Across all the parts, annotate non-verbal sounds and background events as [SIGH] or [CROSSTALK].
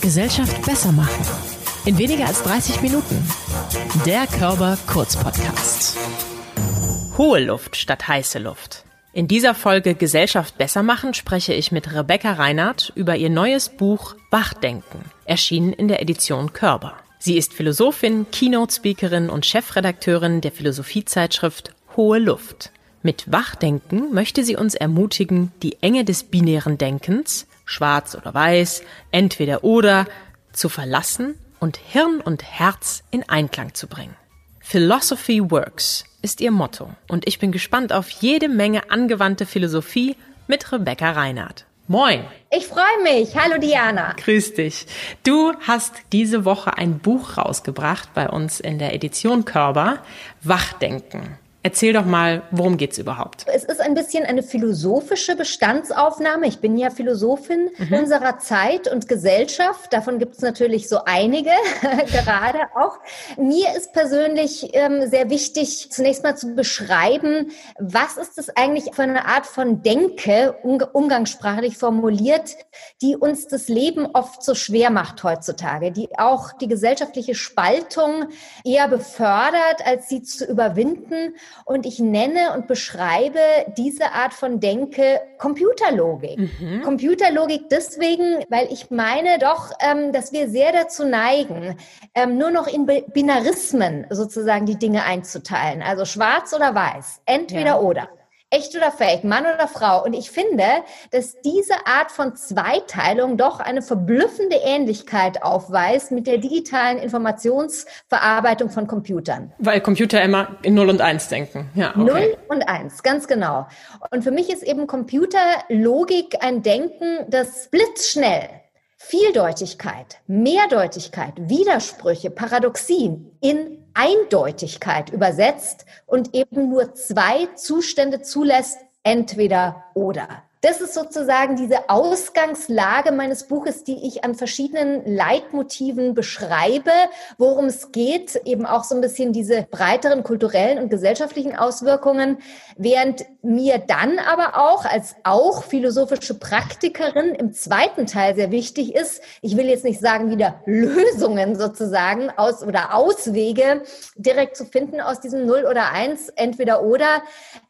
Gesellschaft besser machen. In weniger als 30 Minuten. Der Körper Kurz-Podcast. Hohe Luft statt heiße Luft. In dieser Folge Gesellschaft besser machen spreche ich mit Rebecca Reinhardt über ihr neues Buch Wachdenken, erschienen in der Edition Körper. Sie ist Philosophin, Keynote-Speakerin und Chefredakteurin der Philosophiezeitschrift Hohe Luft. Mit Wachdenken möchte sie uns ermutigen, die Enge des binären Denkens, schwarz oder weiß, entweder oder, zu verlassen und Hirn und Herz in Einklang zu bringen. Philosophy Works ist ihr Motto und ich bin gespannt auf jede Menge angewandte Philosophie mit Rebecca Reinhardt. Moin. Ich freue mich. Hallo Diana. Grüß dich. Du hast diese Woche ein Buch rausgebracht bei uns in der Edition Körper, Wachdenken. Erzähl doch mal, worum geht's überhaupt? Es ist ein bisschen eine philosophische Bestandsaufnahme. Ich bin ja Philosophin mhm. unserer Zeit und Gesellschaft. Davon gibt es natürlich so einige, [LAUGHS] gerade auch. Mir ist persönlich ähm, sehr wichtig, zunächst mal zu beschreiben, was ist es eigentlich für eine Art von Denke, um, umgangssprachlich formuliert, die uns das Leben oft so schwer macht heutzutage, die auch die gesellschaftliche Spaltung eher befördert, als sie zu überwinden und ich nenne und beschreibe diese Art von Denke Computerlogik. Mhm. Computerlogik deswegen, weil ich meine doch, ähm, dass wir sehr dazu neigen, ähm, nur noch in Binarismen sozusagen die Dinge einzuteilen. Also schwarz oder weiß, entweder ja. oder echt oder fake, Mann oder Frau. Und ich finde, dass diese Art von Zweiteilung doch eine verblüffende Ähnlichkeit aufweist mit der digitalen Informationsverarbeitung von Computern. Weil Computer immer in 0 und 1 denken. Ja, okay. 0 und 1, ganz genau. Und für mich ist eben Computerlogik ein Denken, das blitzschnell Vieldeutigkeit, Mehrdeutigkeit, Widersprüche, Paradoxien in Eindeutigkeit übersetzt und eben nur zwei Zustände zulässt, entweder oder. Das ist sozusagen diese Ausgangslage meines Buches, die ich an verschiedenen Leitmotiven beschreibe, worum es geht, eben auch so ein bisschen diese breiteren kulturellen und gesellschaftlichen Auswirkungen, während mir dann aber auch als auch philosophische Praktikerin im zweiten Teil sehr wichtig ist, ich will jetzt nicht sagen wieder Lösungen sozusagen aus oder Auswege direkt zu finden aus diesem Null oder Eins, entweder oder,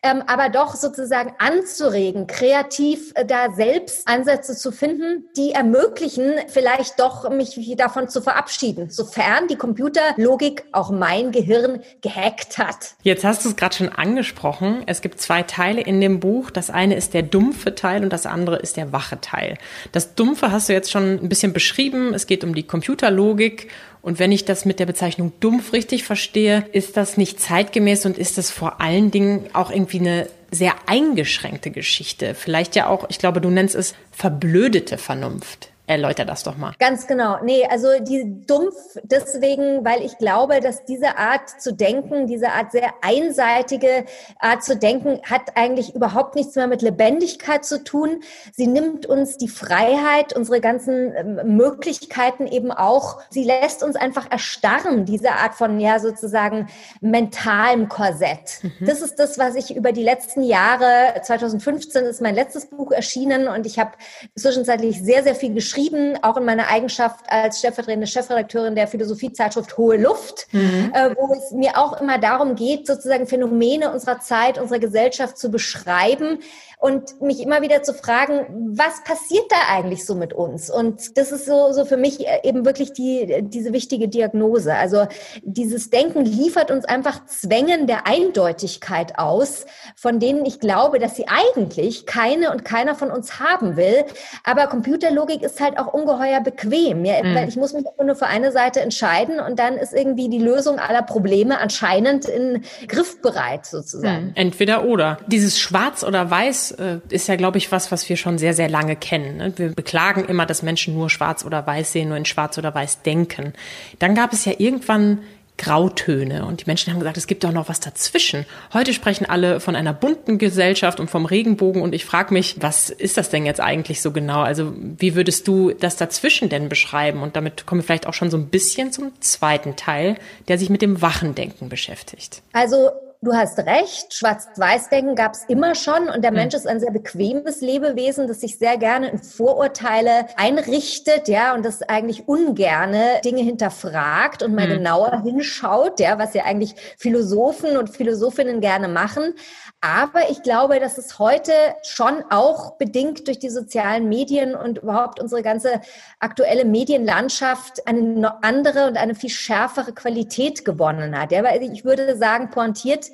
ähm, aber doch sozusagen anzuregen, kreativ aktiv äh, da selbst Ansätze zu finden, die ermöglichen, vielleicht doch mich davon zu verabschieden, sofern die Computerlogik auch mein Gehirn gehackt hat. Jetzt hast du es gerade schon angesprochen. Es gibt zwei Teile in dem Buch. Das eine ist der dumpfe Teil und das andere ist der wache Teil. Das dumpfe hast du jetzt schon ein bisschen beschrieben. Es geht um die Computerlogik und wenn ich das mit der Bezeichnung dumpf richtig verstehe, ist das nicht zeitgemäß und ist das vor allen Dingen auch irgendwie eine sehr eingeschränkte Geschichte. Vielleicht ja auch, ich glaube, du nennst es verblödete Vernunft. Erläuter das doch mal. Ganz genau. Nee, also die dumpf deswegen, weil ich glaube, dass diese Art zu denken, diese Art sehr einseitige Art zu denken, hat eigentlich überhaupt nichts mehr mit Lebendigkeit zu tun. Sie nimmt uns die Freiheit, unsere ganzen ähm, Möglichkeiten eben auch. Sie lässt uns einfach erstarren, diese Art von, ja, sozusagen mentalem Korsett. Mhm. Das ist das, was ich über die letzten Jahre, 2015 ist mein letztes Buch erschienen und ich habe zwischenzeitlich sehr, sehr viel geschrieben geschrieben, auch in meiner Eigenschaft als stellvertretende Chefredakteurin der Philosophiezeitschrift Hohe Luft, mhm. äh, wo es mir auch immer darum geht, sozusagen Phänomene unserer Zeit, unserer Gesellschaft zu beschreiben, und mich immer wieder zu fragen, was passiert da eigentlich so mit uns? Und das ist so, so für mich eben wirklich die, diese wichtige Diagnose. Also dieses Denken liefert uns einfach Zwängen der Eindeutigkeit aus, von denen ich glaube, dass sie eigentlich keine und keiner von uns haben will. Aber Computerlogik ist halt auch ungeheuer bequem. Ja? Mhm. Ich muss mich nur für eine Seite entscheiden und dann ist irgendwie die Lösung aller Probleme anscheinend in griffbereit sozusagen. Mhm. Entweder oder. Dieses Schwarz oder Weiß äh, ist ja, glaube ich, was, was wir schon sehr, sehr lange kennen. Ne? Wir beklagen immer, dass Menschen nur schwarz oder weiß sehen, nur in schwarz oder weiß denken. Dann gab es ja irgendwann Grautöne. Und die Menschen haben gesagt, es gibt doch noch was dazwischen. Heute sprechen alle von einer bunten Gesellschaft und vom Regenbogen. Und ich frage mich, was ist das denn jetzt eigentlich so genau? Also wie würdest du das dazwischen denn beschreiben? Und damit kommen wir vielleicht auch schon so ein bisschen zum zweiten Teil, der sich mit dem Wachendenken beschäftigt. Also du hast recht, Schwarz-Weiß-Denken gab es immer schon und der Mensch ist ein sehr bequemes Lebewesen, das sich sehr gerne in Vorurteile einrichtet, ja, und das eigentlich ungerne Dinge hinterfragt und mal mhm. genauer hinschaut, ja, was ja eigentlich Philosophen und Philosophinnen gerne machen. Aber ich glaube, dass es heute schon auch bedingt durch die sozialen Medien und überhaupt unsere ganze aktuelle Medienlandschaft eine andere und eine viel schärfere Qualität gewonnen hat. Ja, weil ich würde sagen, pointiert,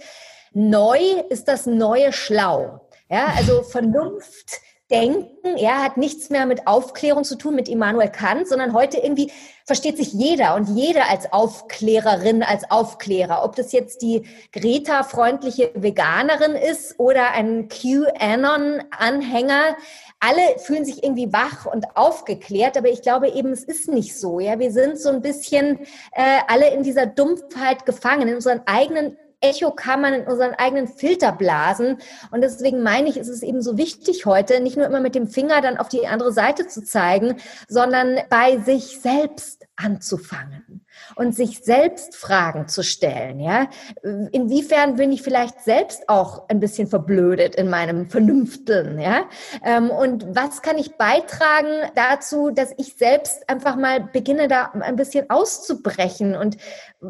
neu ist das neue Schlau. Ja, also [LAUGHS] Vernunft Denken, ja, hat nichts mehr mit Aufklärung zu tun, mit Immanuel Kant, sondern heute irgendwie versteht sich jeder und jede als Aufklärerin, als Aufklärer. Ob das jetzt die Greta-freundliche Veganerin ist oder ein QAnon-Anhänger, alle fühlen sich irgendwie wach und aufgeklärt, aber ich glaube eben, es ist nicht so. Ja, wir sind so ein bisschen äh, alle in dieser Dumpfheit gefangen, in unseren eigenen Echokammern, in unseren eigenen Filterblasen. Und deswegen meine ich, ist es eben so wichtig heute, nicht nur immer mit dem Finger dann auf die andere Seite zu zeigen, sondern bei sich selbst anzufangen und sich selbst Fragen zu stellen. Ja, inwiefern bin ich vielleicht selbst auch ein bisschen verblödet in meinem Vernünfteln? Ja, ähm, und was kann ich beitragen dazu, dass ich selbst einfach mal beginne, da ein bisschen auszubrechen und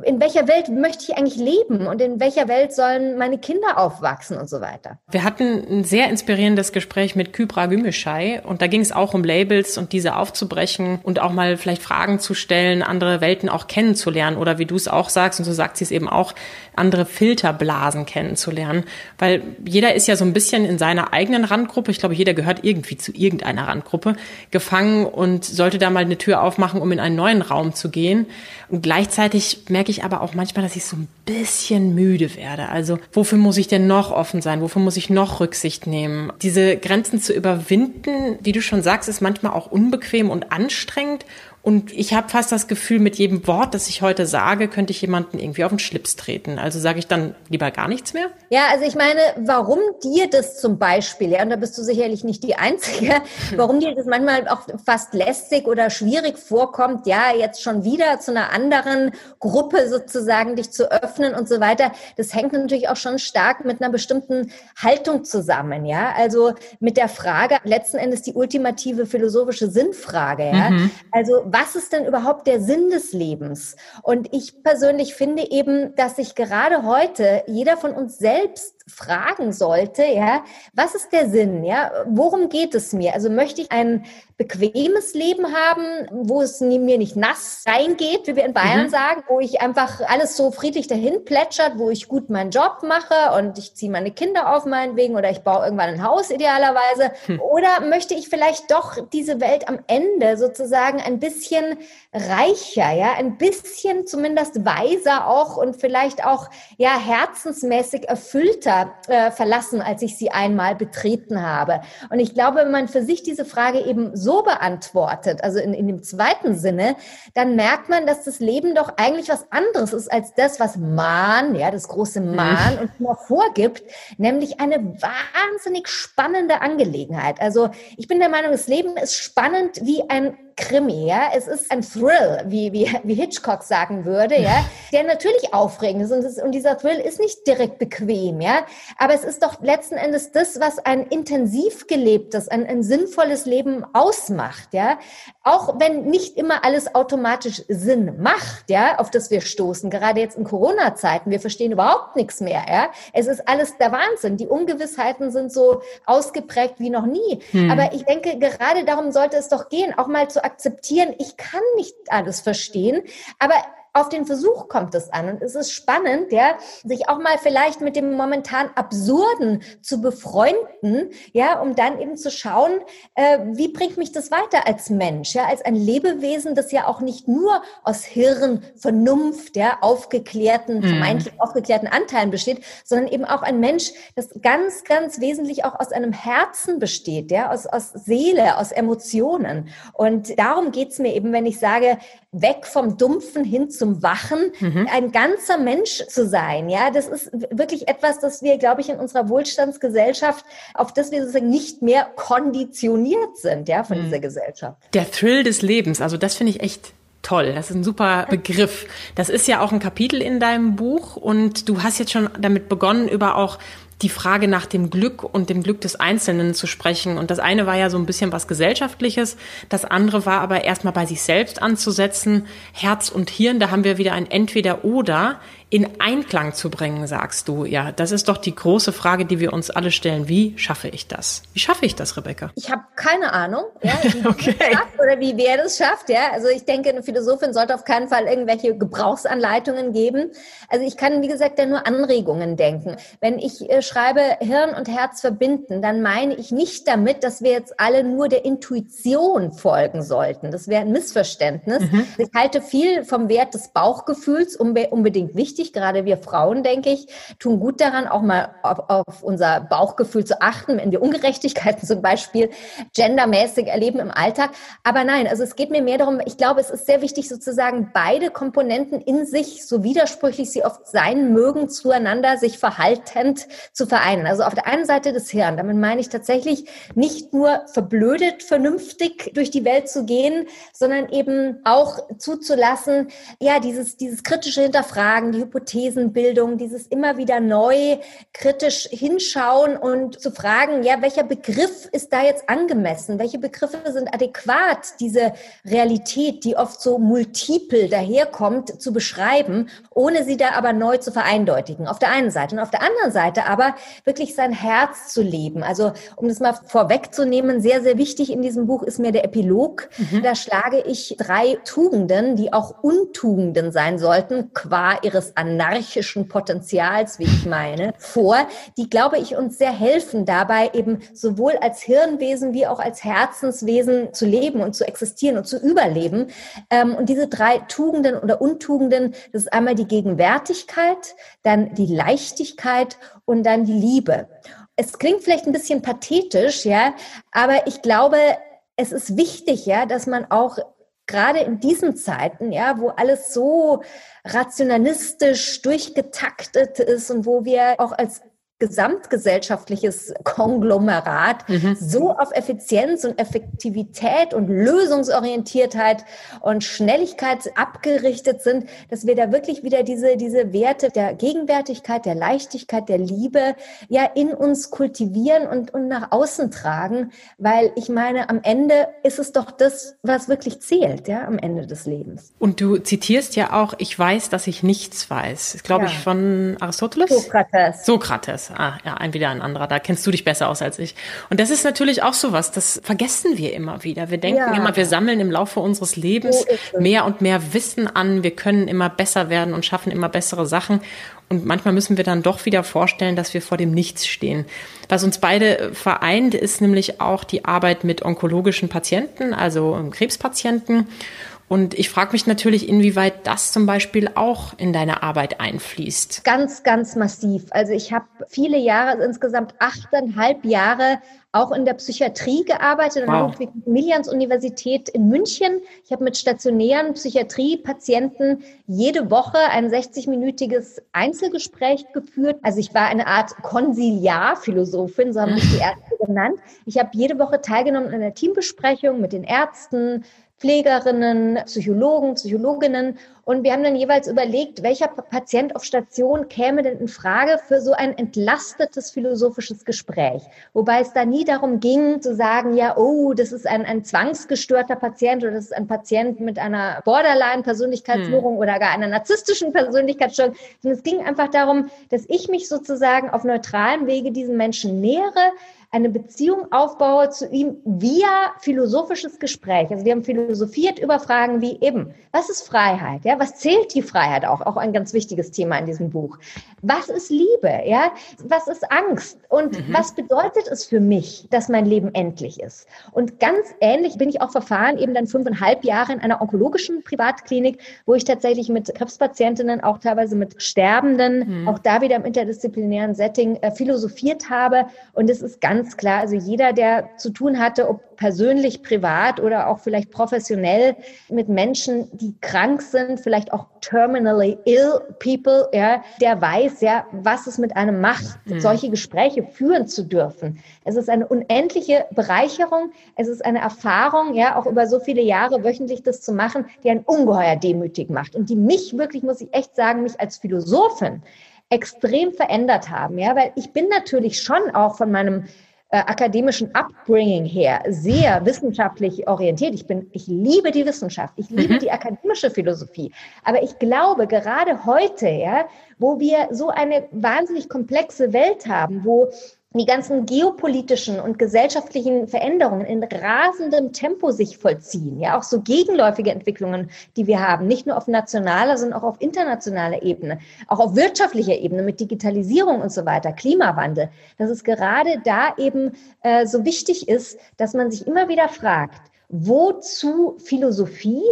in welcher Welt möchte ich eigentlich leben und in welcher Welt sollen meine Kinder aufwachsen und so weiter. Wir hatten ein sehr inspirierendes Gespräch mit Kybra Gümüşay und da ging es auch um Labels und diese aufzubrechen und auch mal vielleicht Fragen zu stellen, andere Welten auch kennenzulernen oder wie du es auch sagst und so sagt sie es eben auch, andere Filterblasen kennenzulernen, weil jeder ist ja so ein bisschen in seiner eigenen Randgruppe, ich glaube, jeder gehört irgendwie zu irgendeiner Randgruppe, gefangen und sollte da mal eine Tür aufmachen, um in einen neuen Raum zu gehen. Und gleichzeitig merke ich aber auch manchmal, dass ich so ein bisschen müde werde. Also wofür muss ich denn noch offen sein? Wofür muss ich noch Rücksicht nehmen? Diese Grenzen zu überwinden, wie du schon sagst, ist manchmal auch unbequem und anstrengend. Und ich habe fast das Gefühl, mit jedem Wort, das ich heute sage, könnte ich jemanden irgendwie auf den Schlips treten. Also sage ich dann lieber gar nichts mehr? Ja, also ich meine, warum dir das zum Beispiel, ja, und da bist du sicherlich nicht die Einzige, warum dir das manchmal auch fast lästig oder schwierig vorkommt, ja, jetzt schon wieder zu einer anderen Gruppe sozusagen dich zu öffnen und so weiter, das hängt natürlich auch schon stark mit einer bestimmten Haltung zusammen, ja. Also mit der Frage, letzten Endes die ultimative philosophische Sinnfrage, ja. Mhm. Also was ist denn überhaupt der Sinn des Lebens? Und ich persönlich finde eben, dass sich gerade heute jeder von uns selbst fragen sollte, ja, was ist der Sinn, ja, worum geht es mir? Also möchte ich ein bequemes Leben haben, wo es mir nicht nass reingeht, wie wir in Bayern mhm. sagen, wo ich einfach alles so friedlich dahin plätschert, wo ich gut meinen Job mache und ich ziehe meine Kinder auf meinen Wegen oder ich baue irgendwann ein Haus idealerweise. Hm. Oder möchte ich vielleicht doch diese Welt am Ende sozusagen ein bisschen reicher, ja, ein bisschen zumindest weiser auch und vielleicht auch ja herzensmäßig erfüllter äh, verlassen, als ich sie einmal betreten habe. Und ich glaube, wenn man für sich diese Frage eben so beantwortet, also in, in dem zweiten Sinne, dann merkt man, dass das Leben doch eigentlich was anderes ist als das, was man, ja, das große mhm. Man uns immer vorgibt, nämlich eine wahnsinnig spannende Angelegenheit. Also ich bin der Meinung, das Leben ist spannend wie ein Krimi, ja. Es ist ein Thrill, wie, wie, wie Hitchcock sagen würde, ja, [LAUGHS] der natürlich aufregend ist. Und, das, und dieser Thrill ist nicht direkt bequem, ja. Aber es ist doch letzten Endes das, was ein intensiv gelebtes, ein, ein sinnvolles Leben ausmacht, ja. Auch wenn nicht immer alles automatisch Sinn macht, ja, auf das wir stoßen. Gerade jetzt in Corona-Zeiten. Wir verstehen überhaupt nichts mehr, ja. Es ist alles der Wahnsinn. Die Ungewissheiten sind so ausgeprägt wie noch nie. Hm. Aber ich denke, gerade darum sollte es doch gehen, auch mal zu akzeptieren, ich kann nicht alles verstehen, aber auf den Versuch kommt es an. Und es ist spannend, ja, sich auch mal vielleicht mit dem momentan Absurden zu befreunden, ja, um dann eben zu schauen, äh, wie bringt mich das weiter als Mensch, ja, als ein Lebewesen, das ja auch nicht nur aus Hirn, Vernunft, ja, aufgeklärten, mhm. vermeintlich aufgeklärten Anteilen besteht, sondern eben auch ein Mensch, das ganz, ganz wesentlich auch aus einem Herzen besteht, ja, aus, aus Seele, aus Emotionen. Und darum geht's mir eben, wenn ich sage, weg vom Dumpfen hin zum Wachen, mhm. ein ganzer Mensch zu sein. Ja, das ist wirklich etwas, das wir, glaube ich, in unserer Wohlstandsgesellschaft, auf das wir sozusagen nicht mehr konditioniert sind, ja, von mhm. dieser Gesellschaft. Der Thrill des Lebens, also das finde ich echt Toll, das ist ein super Begriff. Das ist ja auch ein Kapitel in deinem Buch und du hast jetzt schon damit begonnen, über auch die Frage nach dem Glück und dem Glück des Einzelnen zu sprechen. Und das eine war ja so ein bisschen was Gesellschaftliches, das andere war aber erstmal bei sich selbst anzusetzen. Herz und Hirn, da haben wir wieder ein Entweder-Oder in Einklang zu bringen, sagst du. Ja, das ist doch die große Frage, die wir uns alle stellen. Wie schaffe ich das? Wie schaffe ich das, Rebecca? Ich habe keine Ahnung, ja, [LAUGHS] wie okay. schafft oder wie wer das schafft. Ja, also ich denke, eine Philosophin sollte auf keinen Fall irgendwelche Gebrauchsanleitungen geben. Also ich kann, wie gesagt, ja nur Anregungen denken. Wenn ich äh, schreibe Hirn und Herz verbinden, dann meine ich nicht damit, dass wir jetzt alle nur der Intuition folgen sollten. Das wäre ein Missverständnis. Mhm. Ich halte viel vom Wert des Bauchgefühls unbedingt wichtig wichtig. Gerade wir Frauen, denke ich, tun gut daran, auch mal auf, auf unser Bauchgefühl zu achten, wenn wir Ungerechtigkeiten zum Beispiel gendermäßig erleben im Alltag. Aber nein, also es geht mir mehr darum, ich glaube, es ist sehr wichtig, sozusagen beide Komponenten in sich, so widersprüchlich sie oft sein mögen, zueinander sich verhaltend zu vereinen. Also auf der einen Seite das Hirn, damit meine ich tatsächlich nicht nur verblödet, vernünftig durch die Welt zu gehen, sondern eben auch zuzulassen, ja, dieses, dieses kritische Hinterfragen, die Hypothesenbildung, dieses immer wieder neu kritisch hinschauen und zu fragen, ja, welcher Begriff ist da jetzt angemessen? Welche Begriffe sind adäquat, diese Realität, die oft so multiple daherkommt, zu beschreiben, ohne sie da aber neu zu vereindeutigen? Auf der einen Seite. Und auf der anderen Seite aber wirklich sein Herz zu leben. Also, um das mal vorwegzunehmen, sehr, sehr wichtig in diesem Buch ist mir der Epilog. Mhm. Da schlage ich drei Tugenden, die auch Untugenden sein sollten, qua ihres anarchischen Potenzials, wie ich meine, vor, die, glaube ich, uns sehr helfen dabei, eben sowohl als Hirnwesen wie auch als Herzenswesen zu leben und zu existieren und zu überleben. Ähm, und diese drei Tugenden oder Untugenden, das ist einmal die Gegenwärtigkeit, dann die Leichtigkeit und dann die Liebe. Es klingt vielleicht ein bisschen pathetisch, ja, aber ich glaube, es ist wichtig, ja, dass man auch gerade in diesen Zeiten, ja, wo alles so rationalistisch durchgetaktet ist und wo wir auch als gesamtgesellschaftliches Konglomerat mhm. so auf Effizienz und Effektivität und Lösungsorientiertheit und Schnelligkeit abgerichtet sind, dass wir da wirklich wieder diese, diese Werte der Gegenwärtigkeit, der Leichtigkeit, der Liebe ja in uns kultivieren und, und nach außen tragen, weil ich meine, am Ende ist es doch das, was wirklich zählt, ja, am Ende des Lebens. Und du zitierst ja auch, ich weiß, dass ich nichts weiß. Glaube ja. ich von Aristoteles? Sokrates. Sokrates ah, ja, ein wieder ein anderer, da kennst du dich besser aus als ich. Und das ist natürlich auch so was, das vergessen wir immer wieder. Wir denken ja. immer, wir sammeln im Laufe unseres Lebens so mehr und mehr Wissen an, wir können immer besser werden und schaffen immer bessere Sachen. Und manchmal müssen wir dann doch wieder vorstellen, dass wir vor dem Nichts stehen. Was uns beide vereint, ist nämlich auch die Arbeit mit onkologischen Patienten, also Krebspatienten. Und ich frage mich natürlich, inwieweit das zum Beispiel auch in deine Arbeit einfließt. Ganz, ganz massiv. Also ich habe viele Jahre, also insgesamt achteinhalb Jahre auch in der Psychiatrie gearbeitet an der Ludwig-Maximilians-Universität in München. Ich habe mit stationären Psychiatriepatienten jede Woche ein 60-minütiges Einzelgespräch geführt. Also ich war eine Art Konsiliarphilosophin, so haben mich die [LAUGHS] Ärzte genannt. Ich habe jede Woche teilgenommen an einer Teambesprechung mit den Ärzten, Pflegerinnen, Psychologen, Psychologinnen. Und wir haben dann jeweils überlegt, welcher Patient auf Station käme denn in Frage für so ein entlastetes philosophisches Gespräch. Wobei es da nie darum ging zu sagen, ja, oh, das ist ein, ein zwangsgestörter Patient oder das ist ein Patient mit einer Borderline-Persönlichkeitsstörung hm. oder gar einer narzisstischen Persönlichkeitsstörung. Sondern es ging einfach darum, dass ich mich sozusagen auf neutralem Wege diesen Menschen nähere, eine Beziehung aufbaue zu ihm via philosophisches Gespräch. Also wir haben philosophiert über Fragen wie eben, was ist Freiheit? Ja, was zählt die Freiheit auch? Auch ein ganz wichtiges Thema in diesem Buch. Was ist Liebe? Ja, was ist Angst? Und mhm. was bedeutet es für mich, dass mein Leben endlich ist? Und ganz ähnlich bin ich auch verfahren, eben dann fünfeinhalb Jahre in einer onkologischen Privatklinik, wo ich tatsächlich mit Krebspatientinnen, auch teilweise mit Sterbenden, mhm. auch da wieder im interdisziplinären Setting äh, philosophiert habe. Und es ist ganz ganz klar, also jeder, der zu tun hatte, ob persönlich, privat oder auch vielleicht professionell mit Menschen, die krank sind, vielleicht auch terminally ill people, ja, der weiß ja, was es mit einem macht, mhm. solche Gespräche führen zu dürfen. Es ist eine unendliche Bereicherung. Es ist eine Erfahrung, ja, auch über so viele Jahre wöchentlich das zu machen, die einen ungeheuer demütig macht und die mich wirklich, muss ich echt sagen, mich als Philosophin extrem verändert haben, ja, weil ich bin natürlich schon auch von meinem äh, akademischen Upbringing her sehr wissenschaftlich orientiert. Ich bin, ich liebe die Wissenschaft, ich liebe mhm. die akademische Philosophie. Aber ich glaube, gerade heute, ja, wo wir so eine wahnsinnig komplexe Welt haben, wo die ganzen geopolitischen und gesellschaftlichen Veränderungen in rasendem Tempo sich vollziehen, ja, auch so gegenläufige Entwicklungen, die wir haben, nicht nur auf nationaler, sondern auch auf internationaler Ebene, auch auf wirtschaftlicher Ebene mit Digitalisierung und so weiter, Klimawandel, dass es gerade da eben äh, so wichtig ist, dass man sich immer wieder fragt, wozu Philosophie,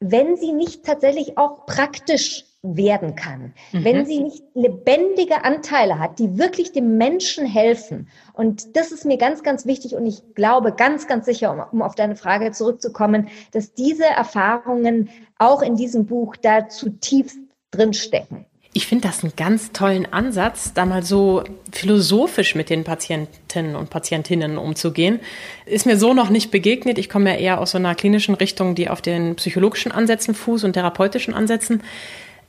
wenn sie nicht tatsächlich auch praktisch werden kann, mhm. wenn sie nicht lebendige Anteile hat, die wirklich dem Menschen helfen. Und das ist mir ganz, ganz wichtig und ich glaube ganz, ganz sicher, um, um auf deine Frage zurückzukommen, dass diese Erfahrungen auch in diesem Buch da zutiefst drinstecken. Ich finde das einen ganz tollen Ansatz, da mal so philosophisch mit den Patientinnen und Patientinnen umzugehen. Ist mir so noch nicht begegnet. Ich komme ja eher aus so einer klinischen Richtung, die auf den psychologischen Ansätzen fußt und therapeutischen Ansätzen.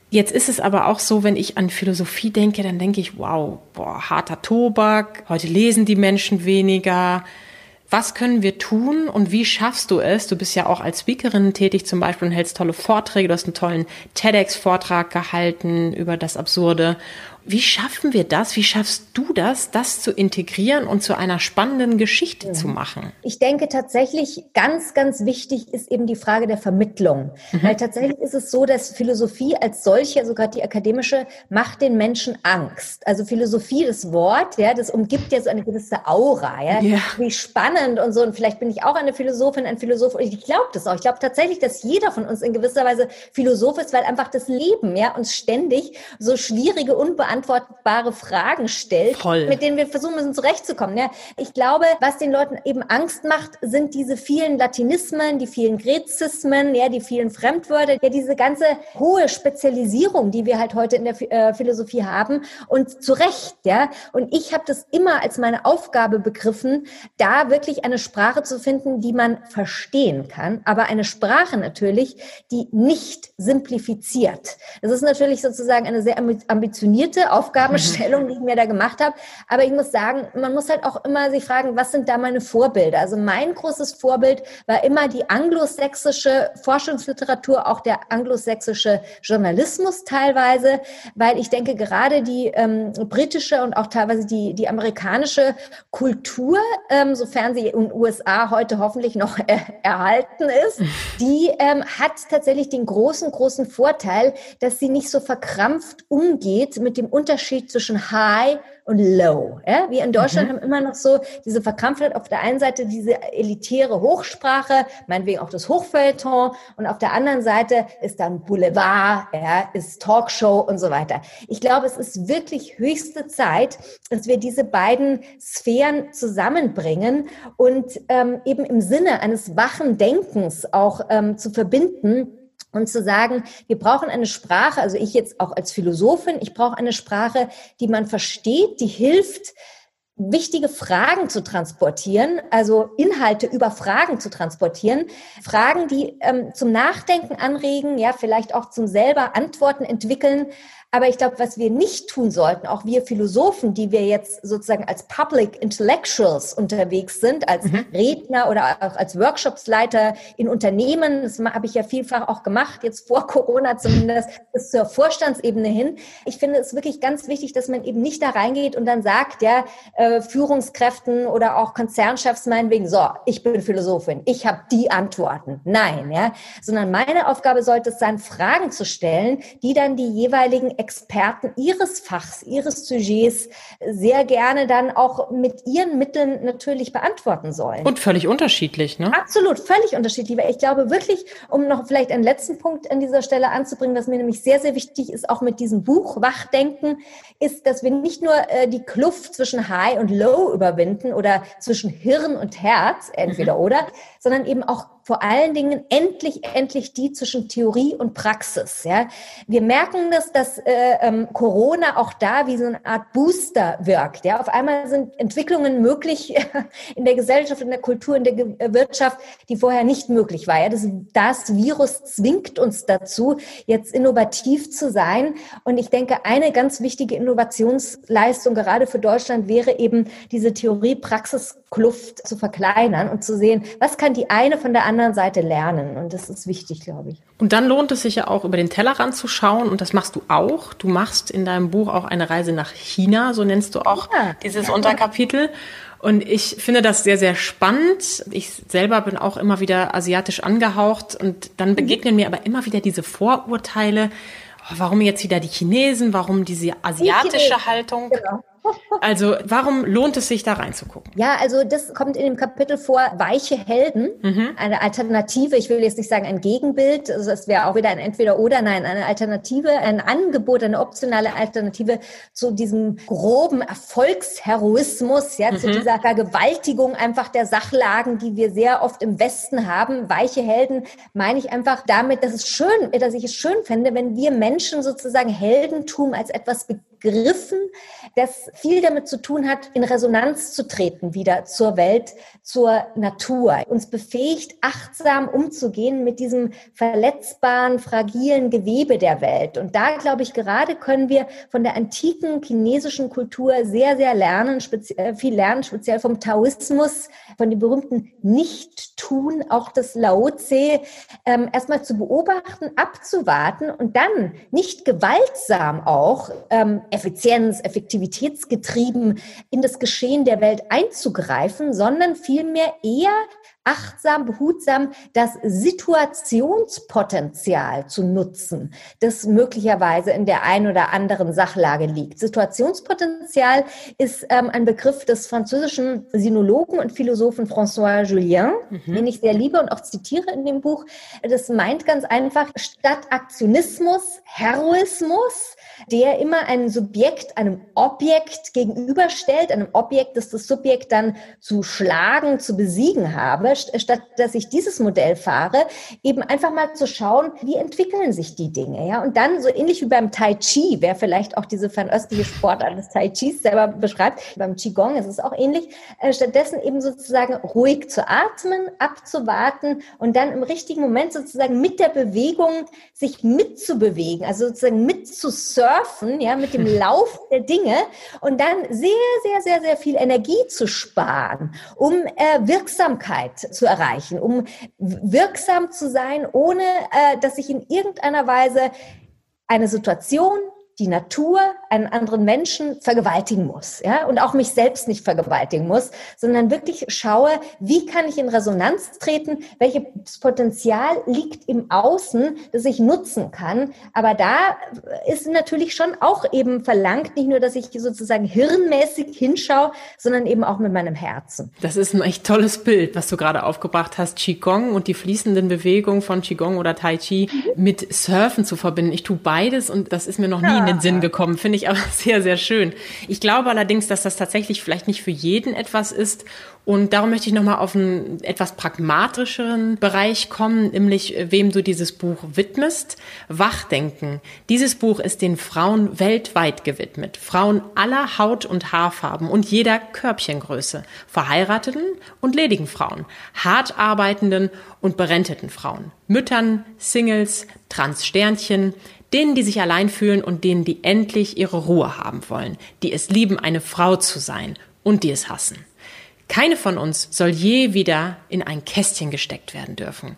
Jetzt ist es aber auch so, wenn ich an Philosophie denke, dann denke ich, wow, boah, harter Tobak, heute lesen die Menschen weniger. Was können wir tun und wie schaffst du es? Du bist ja auch als Speakerin tätig zum Beispiel und hältst tolle Vorträge. Du hast einen tollen TEDx-Vortrag gehalten über das Absurde. Wie schaffen wir das? Wie schaffst du das, das zu integrieren und zu einer spannenden Geschichte mhm. zu machen? Ich denke tatsächlich, ganz, ganz wichtig ist eben die Frage der Vermittlung. Mhm. Weil tatsächlich ist es so, dass Philosophie als solche, also gerade die akademische, macht den Menschen Angst. Also Philosophie, das Wort, ja, das umgibt ja so eine gewisse Aura, ja. ja. Wie spannend und so. Und vielleicht bin ich auch eine Philosophin, ein Philosoph. Und ich glaube das auch. Ich glaube tatsächlich, dass jeder von uns in gewisser Weise Philosoph ist, weil einfach das Leben, ja, uns ständig so schwierige, unbeantwortete unbeantwortbare Fragen stellt, Voll. mit denen wir versuchen müssen zurechtzukommen. Ja, ich glaube, was den Leuten eben Angst macht, sind diese vielen Latinismen, die vielen Gräzismen, ja, die vielen Fremdwörter, ja, diese ganze hohe Spezialisierung, die wir halt heute in der äh, Philosophie haben und zu Recht, ja. Und ich habe das immer als meine Aufgabe begriffen, da wirklich eine Sprache zu finden, die man verstehen kann, aber eine Sprache natürlich, die nicht simplifiziert. Das ist natürlich sozusagen eine sehr ambitionierte Aufgabenstellung, die ich mir da gemacht habe. Aber ich muss sagen, man muss halt auch immer sich fragen, was sind da meine Vorbilder? Also mein großes Vorbild war immer die anglosächsische Forschungsliteratur, auch der anglosächsische Journalismus teilweise, weil ich denke, gerade die ähm, britische und auch teilweise die, die amerikanische Kultur, ähm, sofern sie in den USA heute hoffentlich noch äh, [LAUGHS] erhalten ist, [LAUGHS] die ähm, hat tatsächlich den großen, großen Vorteil, dass sie nicht so verkrampft umgeht mit dem Unterschied zwischen High und Low. Ja? Wir in Deutschland mhm. haben immer noch so diese Verkrampftheit auf der einen Seite diese elitäre Hochsprache, meinetwegen auch das Hochfeuilleton und auf der anderen Seite ist dann Boulevard, ja, ist Talkshow und so weiter. Ich glaube, es ist wirklich höchste Zeit, dass wir diese beiden Sphären zusammenbringen und ähm, eben im Sinne eines wachen Denkens auch ähm, zu verbinden und zu sagen, wir brauchen eine Sprache, also ich jetzt auch als Philosophin, ich brauche eine Sprache, die man versteht, die hilft, wichtige Fragen zu transportieren, also Inhalte über Fragen zu transportieren, Fragen, die ähm, zum Nachdenken anregen, ja, vielleicht auch zum selber Antworten entwickeln, aber ich glaube, was wir nicht tun sollten, auch wir Philosophen, die wir jetzt sozusagen als Public Intellectuals unterwegs sind, als mhm. Redner oder auch als Workshopsleiter in Unternehmen, das habe ich ja vielfach auch gemacht, jetzt vor Corona zumindest, [LAUGHS] bis zur Vorstandsebene hin. Ich finde es wirklich ganz wichtig, dass man eben nicht da reingeht und dann sagt, ja, äh, Führungskräften oder auch Konzernchefs meinetwegen, so, ich bin Philosophin, ich habe die Antworten. Nein, ja, sondern meine Aufgabe sollte es sein, Fragen zu stellen, die dann die jeweiligen Experten ihres Fachs, ihres Sujets sehr gerne dann auch mit ihren Mitteln natürlich beantworten sollen. Und völlig unterschiedlich, ne? Absolut, völlig unterschiedlich. Weil ich glaube wirklich, um noch vielleicht einen letzten Punkt an dieser Stelle anzubringen, was mir nämlich sehr, sehr wichtig ist, auch mit diesem Buch Wachdenken, ist, dass wir nicht nur äh, die Kluft zwischen High und Low überwinden oder zwischen Hirn und Herz, entweder mhm. oder, sondern eben auch vor allen Dingen endlich, endlich die zwischen Theorie und Praxis. Ja, wir merken das, dass äh, ähm, Corona auch da wie so eine Art Booster wirkt. Ja, auf einmal sind Entwicklungen möglich [LAUGHS] in der Gesellschaft, in der Kultur, in der Ge äh, Wirtschaft, die vorher nicht möglich war. Ja, das, das Virus zwingt uns dazu, jetzt innovativ zu sein. Und ich denke, eine ganz wichtige Innovationsleistung gerade für Deutschland wäre eben diese Theorie-Praxis-Kluft zu verkleinern und zu sehen, was kann die eine von der anderen anderen Seite lernen. Und das ist wichtig, glaube ich. Und dann lohnt es sich ja auch, über den Tellerrand zu schauen. Und das machst du auch. Du machst in deinem Buch auch eine Reise nach China. So nennst du auch ja. dieses Unterkapitel. Und ich finde das sehr, sehr spannend. Ich selber bin auch immer wieder asiatisch angehaucht. Und dann begegnen mir aber immer wieder diese Vorurteile. Oh, warum jetzt wieder die Chinesen? Warum diese asiatische die Haltung? Genau. Also warum lohnt es sich da reinzugucken? Ja, also das kommt in dem Kapitel vor, weiche Helden, mhm. eine Alternative, ich will jetzt nicht sagen ein Gegenbild, also es wäre auch wieder ein Entweder-Oder, nein, eine Alternative, ein Angebot, eine optionale Alternative zu diesem groben Erfolgsheroismus, ja, mhm. zu dieser Vergewaltigung einfach der Sachlagen, die wir sehr oft im Westen haben. Weiche Helden meine ich einfach damit, dass es schön, dass ich es schön fände, wenn wir Menschen sozusagen Heldentum als etwas begriffen, das viel damit zu tun hat, in Resonanz zu treten wieder zur Welt, zur Natur, uns befähigt, achtsam umzugehen mit diesem verletzbaren, fragilen Gewebe der Welt. Und da, glaube ich, gerade können wir von der antiken chinesischen Kultur sehr, sehr lernen, viel lernen, speziell vom Taoismus, von dem berühmten Nicht-Tun, auch das Lao Tse, ähm, erstmal zu beobachten, abzuwarten und dann nicht gewaltsam auch ähm, Effizienz, Effektivitätsgetrieben in das Geschehen der Welt einzugreifen, sondern vielmehr eher achtsam, behutsam das Situationspotenzial zu nutzen, das möglicherweise in der einen oder anderen Sachlage liegt. Situationspotenzial ist ähm, ein Begriff des französischen Sinologen und Philosophen François Julien, mhm. den ich sehr liebe und auch zitiere in dem Buch. Das meint ganz einfach, statt Aktionismus, Heroismus, der immer ein Subjekt einem Objekt gegenüberstellt, einem Objekt, das das Subjekt dann zu schlagen, zu besiegen habe, statt dass ich dieses Modell fahre, eben einfach mal zu schauen, wie entwickeln sich die Dinge, ja? Und dann so ähnlich wie beim Tai Chi, wer vielleicht auch diese fernöstliche Sportart des Tai Chis selber beschreibt, beim Qigong ist es auch ähnlich, äh, stattdessen eben sozusagen ruhig zu atmen, abzuwarten und dann im richtigen Moment sozusagen mit der Bewegung sich mitzubewegen, also sozusagen mitzusurfen, ja, mit dem [LAUGHS] Lauf der Dinge und dann sehr, sehr, sehr, sehr viel Energie zu sparen, um äh, Wirksamkeit zu erreichen, um wirksam zu sein, ohne äh, dass ich in irgendeiner Weise eine Situation die Natur einen anderen Menschen vergewaltigen muss, ja, und auch mich selbst nicht vergewaltigen muss, sondern wirklich schaue, wie kann ich in Resonanz treten, welches Potenzial liegt im Außen, das ich nutzen kann. Aber da ist natürlich schon auch eben verlangt, nicht nur, dass ich sozusagen hirnmäßig hinschaue, sondern eben auch mit meinem Herzen. Das ist ein echt tolles Bild, was du gerade aufgebracht hast, Qigong und die fließenden Bewegungen von Qigong oder Tai Chi mhm. mit Surfen zu verbinden. Ich tue beides und das ist mir noch nie in den Sinn gekommen. Finde ich aber [LAUGHS] sehr, sehr schön. Ich glaube allerdings, dass das tatsächlich vielleicht nicht für jeden etwas ist. Und darum möchte ich nochmal auf einen etwas pragmatischeren Bereich kommen, nämlich wem du dieses Buch widmest. Wachdenken. Dieses Buch ist den Frauen weltweit gewidmet. Frauen aller Haut- und Haarfarben und jeder Körbchengröße. Verheirateten und ledigen Frauen. Hart arbeitenden und berenteten Frauen. Müttern, Singles, Transsternchen, denen, die sich allein fühlen und denen, die endlich ihre Ruhe haben wollen, die es lieben, eine Frau zu sein und die es hassen. Keine von uns soll je wieder in ein Kästchen gesteckt werden dürfen.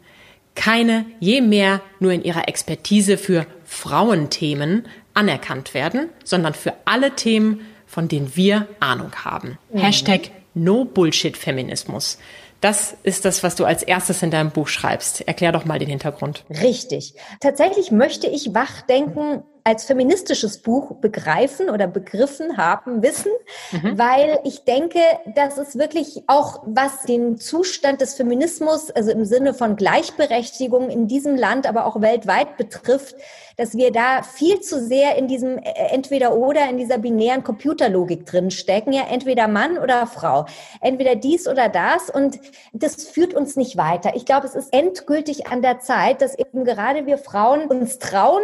Keine je mehr nur in ihrer Expertise für Frauenthemen anerkannt werden, sondern für alle Themen, von denen wir Ahnung haben. Mhm. Hashtag No Bullshit Feminismus. Das ist das, was du als erstes in deinem Buch schreibst. Erklär doch mal den Hintergrund. Richtig. Tatsächlich möchte ich Wachdenken als feministisches Buch begreifen oder begriffen haben, wissen, mhm. weil ich denke, dass es wirklich auch, was den Zustand des Feminismus, also im Sinne von Gleichberechtigung in diesem Land, aber auch weltweit betrifft, dass wir da viel zu sehr in diesem äh, entweder oder in dieser binären Computerlogik drin stecken, ja, entweder Mann oder Frau, entweder dies oder das und das führt uns nicht weiter. Ich glaube, es ist endgültig an der Zeit, dass eben gerade wir Frauen uns trauen,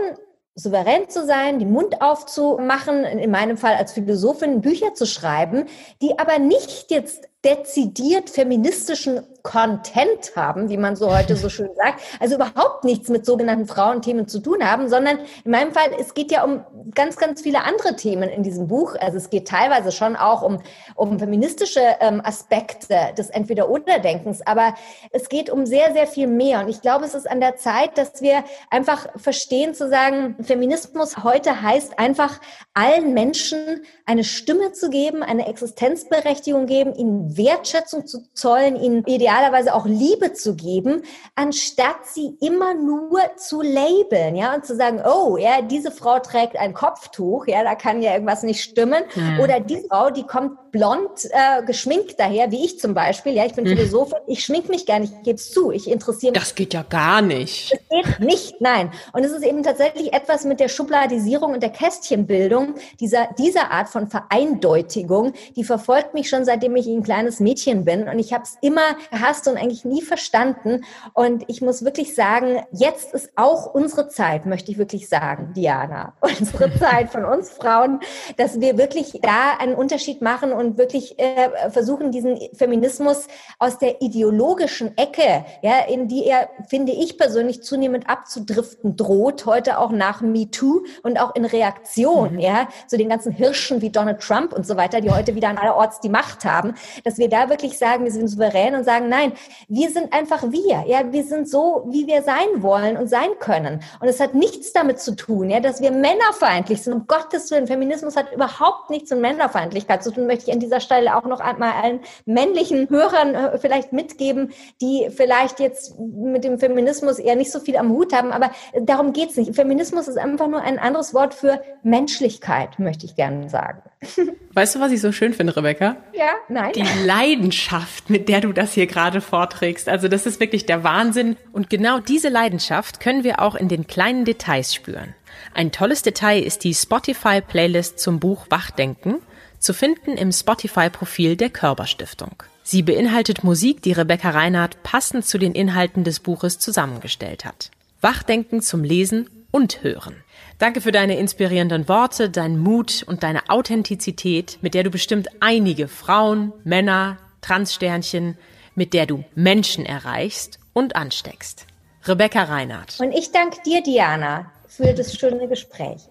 souverän zu sein, den Mund aufzumachen, in meinem Fall als Philosophin Bücher zu schreiben, die aber nicht jetzt dezidiert feministischen Content haben, wie man so heute so schön sagt, also überhaupt nichts mit sogenannten Frauenthemen zu tun haben, sondern in meinem Fall, es geht ja um ganz, ganz viele andere Themen in diesem Buch. Also es geht teilweise schon auch um, um feministische ähm, Aspekte des Entweder-Oder-Denkens, aber es geht um sehr, sehr viel mehr. Und ich glaube, es ist an der Zeit, dass wir einfach verstehen zu sagen, Feminismus heute heißt einfach allen Menschen eine Stimme zu geben, eine Existenzberechtigung geben, ihnen Wertschätzung zu zollen, ihnen idealerweise auch Liebe zu geben, anstatt sie immer nur zu labeln, ja, und zu sagen, oh, ja, diese Frau trägt ein Kopftuch, ja, da kann ja irgendwas nicht stimmen, mhm. oder diese Frau, die kommt blond äh, geschminkt daher, wie ich zum Beispiel, ja, ich bin mhm. Philosophin, ich schmink mich gar nicht, ich gebe es zu, ich interessiere mich. Das geht ja gar nicht. Das geht nicht, nein. Und es ist eben tatsächlich etwas mit der Schubladisierung und der Kästchenbildung dieser, dieser Art von Vereindeutigung, die verfolgt mich schon seitdem ich ein kleines kleines Mädchen bin und ich habe es immer gehasst und eigentlich nie verstanden. Und ich muss wirklich sagen, jetzt ist auch unsere Zeit, möchte ich wirklich sagen, Diana, [LAUGHS] unsere Zeit von uns Frauen, dass wir wirklich da einen Unterschied machen und wirklich äh, versuchen, diesen Feminismus aus der ideologischen Ecke, ja, in die er, finde ich persönlich, zunehmend abzudriften droht, heute auch nach MeToo und auch in Reaktion, mhm. ja, zu den ganzen Hirschen wie Donald Trump und so weiter, die heute wieder an allerorts die Macht haben, dass dass wir da wirklich sagen, wir sind souverän und sagen, nein, wir sind einfach wir. Ja, wir sind so, wie wir sein wollen und sein können. Und es hat nichts damit zu tun, ja, dass wir männerfeindlich sind. Um Gottes Willen, Feminismus hat überhaupt nichts mit Männerfeindlichkeit zu tun. Möchte ich an dieser Stelle auch noch einmal allen männlichen Hörern äh, vielleicht mitgeben, die vielleicht jetzt mit dem Feminismus eher nicht so viel am Hut haben. Aber darum geht's nicht. Feminismus ist einfach nur ein anderes Wort für Menschlichkeit, möchte ich gerne sagen. [LAUGHS] Weißt du, was ich so schön finde, Rebecca? Ja, nein. Die Leidenschaft, mit der du das hier gerade vorträgst. Also das ist wirklich der Wahnsinn. Und genau diese Leidenschaft können wir auch in den kleinen Details spüren. Ein tolles Detail ist die Spotify-Playlist zum Buch Wachdenken, zu finden im Spotify-Profil der Körperstiftung. Sie beinhaltet Musik, die Rebecca Reinhardt passend zu den Inhalten des Buches zusammengestellt hat. Wachdenken zum Lesen und Hören. Danke für deine inspirierenden Worte, deinen Mut und deine Authentizität, mit der du bestimmt einige Frauen, Männer, Transsternchen, mit der du Menschen erreichst und ansteckst. Rebecca Reinhardt. Und ich danke dir, Diana, für das schöne Gespräch.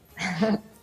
[LAUGHS]